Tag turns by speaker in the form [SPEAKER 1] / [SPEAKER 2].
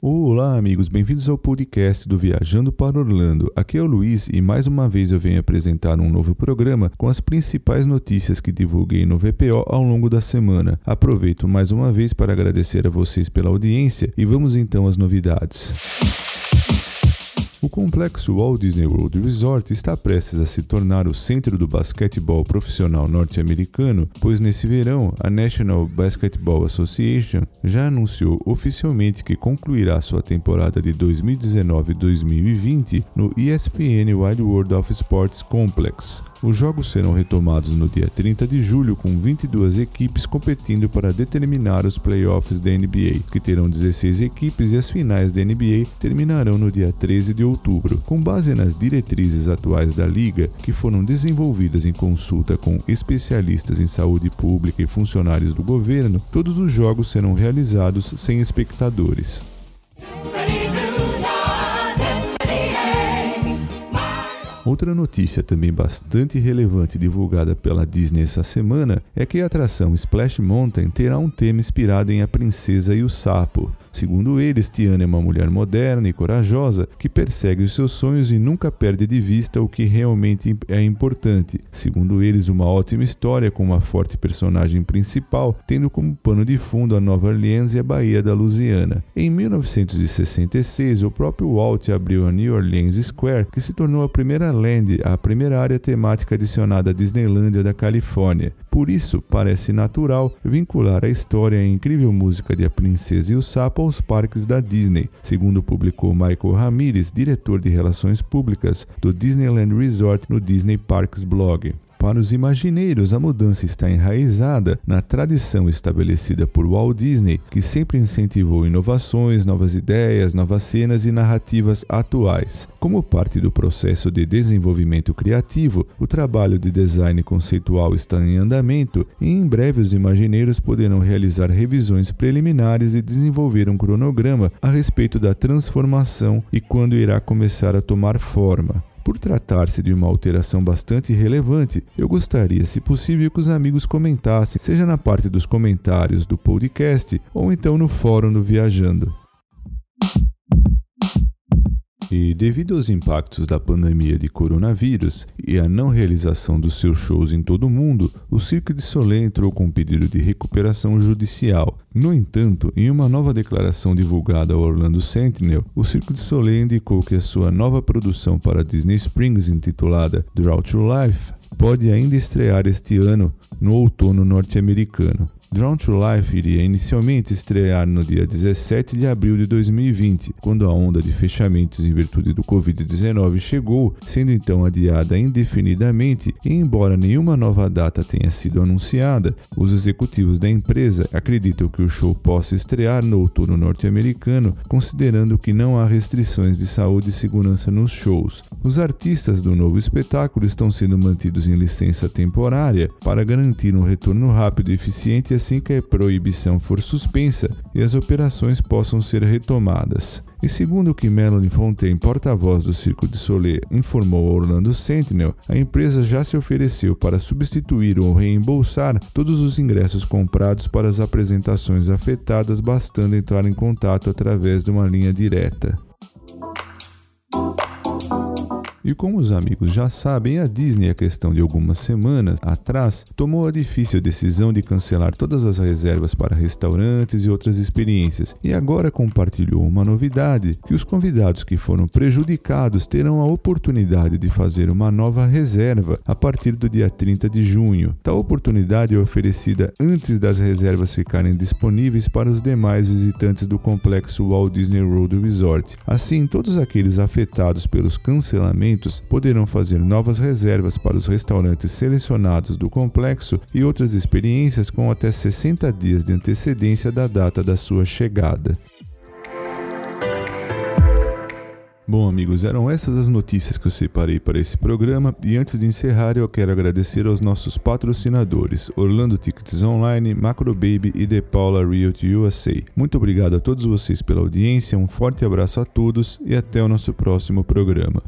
[SPEAKER 1] Olá, amigos, bem-vindos ao podcast do Viajando para Orlando. Aqui é o Luiz e mais uma vez eu venho apresentar um novo programa com as principais notícias que divulguei no VPO ao longo da semana. Aproveito mais uma vez para agradecer a vocês pela audiência e vamos então às novidades. O complexo Walt Disney World Resort está prestes a se tornar o centro do basquetebol profissional norte-americano, pois nesse verão a National Basketball Association já anunciou oficialmente que concluirá sua temporada de 2019-2020 no ESPN Wide World of Sports Complex. Os jogos serão retomados no dia 30 de julho com 22 equipes competindo para determinar os playoffs da NBA, que terão 16 equipes e as finais da NBA terminarão no dia 13 de outubro. Com base nas diretrizes atuais da liga, que foram desenvolvidas em consulta com especialistas em saúde pública e funcionários do governo, todos os jogos serão realizados sem espectadores. Outra notícia também bastante relevante divulgada pela Disney essa semana é que a atração Splash Mountain terá um tema inspirado em A Princesa e o Sapo. Segundo eles, Tiana é uma mulher moderna e corajosa que persegue os seus sonhos e nunca perde de vista o que realmente é importante. Segundo eles, uma ótima história com uma forte personagem principal, tendo como pano de fundo a Nova Orleans e a Baía da Louisiana. Em 1966, o próprio Walt abriu a New Orleans Square, que se tornou a primeira land, a primeira área temática adicionada à Disneylândia da Califórnia. Por isso, parece natural vincular a história e a incrível música de A Princesa e o Sapo aos parques da Disney, segundo publicou Michael Ramirez, diretor de relações públicas do Disneyland Resort no Disney Parks blog. Para os imagineiros, a mudança está enraizada na tradição estabelecida por Walt Disney, que sempre incentivou inovações, novas ideias, novas cenas e narrativas atuais. Como parte do processo de desenvolvimento criativo, o trabalho de design conceitual está em andamento e em breve os imagineiros poderão realizar revisões preliminares e desenvolver um cronograma a respeito da transformação e quando irá começar a tomar forma. Por tratar-se de uma alteração bastante relevante, eu gostaria, se possível, que os amigos comentassem, seja na parte dos comentários do podcast ou então no fórum do Viajando. E devido aos impactos da pandemia de coronavírus e a não realização dos seus shows em todo o mundo, o Cirque de Soleil entrou com um pedido de recuperação judicial. No entanto, em uma nova declaração divulgada ao Orlando Sentinel, o Cirque de Soleil indicou que a sua nova produção para Disney Springs, intitulada Drought to Life, pode ainda estrear este ano no outono norte-americano. Drawn to Life iria inicialmente estrear no dia 17 de abril de 2020, quando a onda de fechamentos em virtude do Covid-19 chegou, sendo então adiada indefinidamente e, embora nenhuma nova data tenha sido anunciada, os executivos da empresa acreditam que o show possa estrear no outono norte-americano, considerando que não há restrições de saúde e segurança nos shows. Os artistas do novo espetáculo estão sendo mantidos em licença temporária para garantir um retorno rápido e eficiente assim que a proibição for suspensa e as operações possam ser retomadas. E segundo o que Melanie Fontaine, porta-voz do Circo de Soleil, informou ao Orlando Sentinel, a empresa já se ofereceu para substituir ou reembolsar todos os ingressos comprados para as apresentações afetadas, bastando entrar em contato através de uma linha direta. E como os amigos já sabem, a Disney, a questão de algumas semanas atrás, tomou a difícil decisão de cancelar todas as reservas para restaurantes e outras experiências, e agora compartilhou uma novidade: que os convidados que foram prejudicados terão a oportunidade de fazer uma nova reserva a partir do dia 30 de junho. Tal oportunidade é oferecida antes das reservas ficarem disponíveis para os demais visitantes do complexo Walt Disney World Resort. Assim, todos aqueles afetados pelos cancelamentos poderão fazer novas reservas para os restaurantes selecionados do complexo e outras experiências com até 60 dias de antecedência da data da sua chegada. Bom, amigos, eram essas as notícias que eu separei para esse programa e antes de encerrar eu quero agradecer aos nossos patrocinadores Orlando Tickets Online, Macro Baby e The Paula Realty USA. Muito obrigado a todos vocês pela audiência, um forte abraço a todos e até o nosso próximo programa.